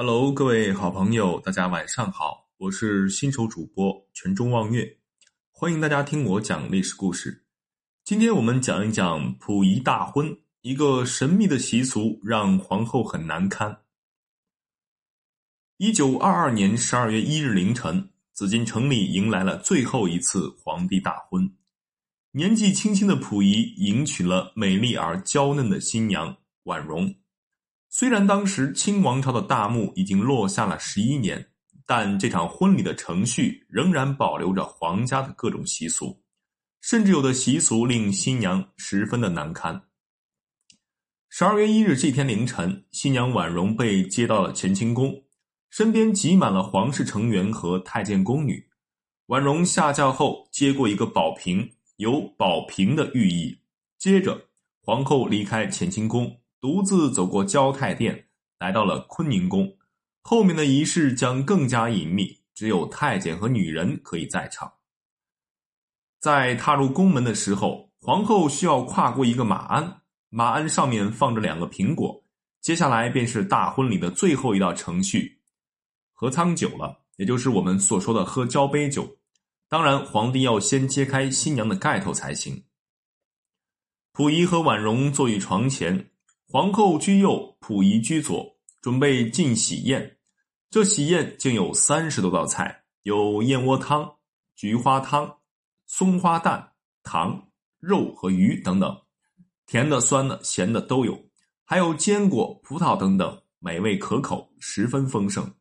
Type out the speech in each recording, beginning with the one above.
Hello，各位好朋友，大家晚上好，我是新手主播全中望月，欢迎大家听我讲历史故事。今天我们讲一讲溥仪大婚，一个神秘的习俗让皇后很难堪。一九二二年十二月一日凌晨，紫禁城里迎来了最后一次皇帝大婚。年纪轻轻的溥仪迎娶了美丽而娇嫩的新娘婉容。虽然当时清王朝的大幕已经落下了十一年，但这场婚礼的程序仍然保留着皇家的各种习俗，甚至有的习俗令新娘十分的难堪。十二月一日这天凌晨，新娘婉容被接到了乾清宫，身边挤满了皇室成员和太监宫女。婉容下轿后接过一个宝瓶。有保平的寓意。接着，皇后离开乾清宫，独自走过交泰殿，来到了坤宁宫。后面的仪式将更加隐秘，只有太监和女人可以在场。在踏入宫门的时候，皇后需要跨过一个马鞍，马鞍上面放着两个苹果。接下来便是大婚礼的最后一道程序——合仓酒了，也就是我们所说的喝交杯酒。当然，皇帝要先揭开新娘的盖头才行。溥仪和婉容坐于床前，皇后居右，溥仪居左，准备进喜宴。这喜宴竟有三十多道菜，有燕窝汤、菊花汤、松花蛋、糖、肉和鱼等等，甜的、酸的、咸的都有，还有坚果、葡萄等等，美味可口，十分丰盛。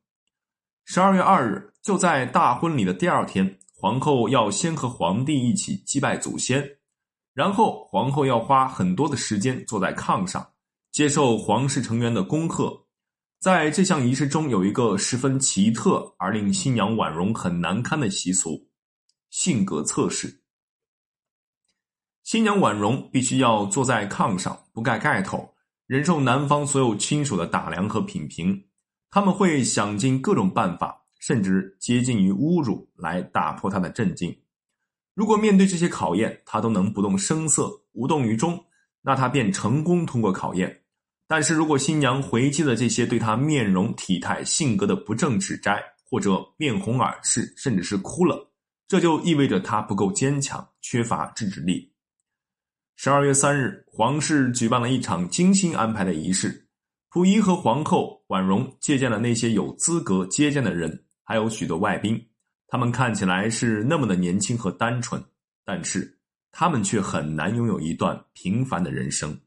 十二月二日，就在大婚礼的第二天。皇后要先和皇帝一起祭拜祖先，然后皇后要花很多的时间坐在炕上，接受皇室成员的恭贺。在这项仪式中，有一个十分奇特而令新娘婉容很难堪的习俗——性格测试。新娘婉容必须要坐在炕上，不盖盖头，忍受男方所有亲属的打量和品评。他们会想尽各种办法。甚至接近于侮辱，来打破他的镇静。如果面对这些考验，他都能不动声色、无动于衷，那他便成功通过考验。但是如果新娘回击了这些对她面容、体态、性格的不正指摘，或者面红耳赤，甚至是哭了，这就意味着她不够坚强，缺乏自制力。十二月三日，皇室举办了一场精心安排的仪式，溥仪和皇后婉容接见了那些有资格接见的人。还有许多外宾，他们看起来是那么的年轻和单纯，但是他们却很难拥有一段平凡的人生。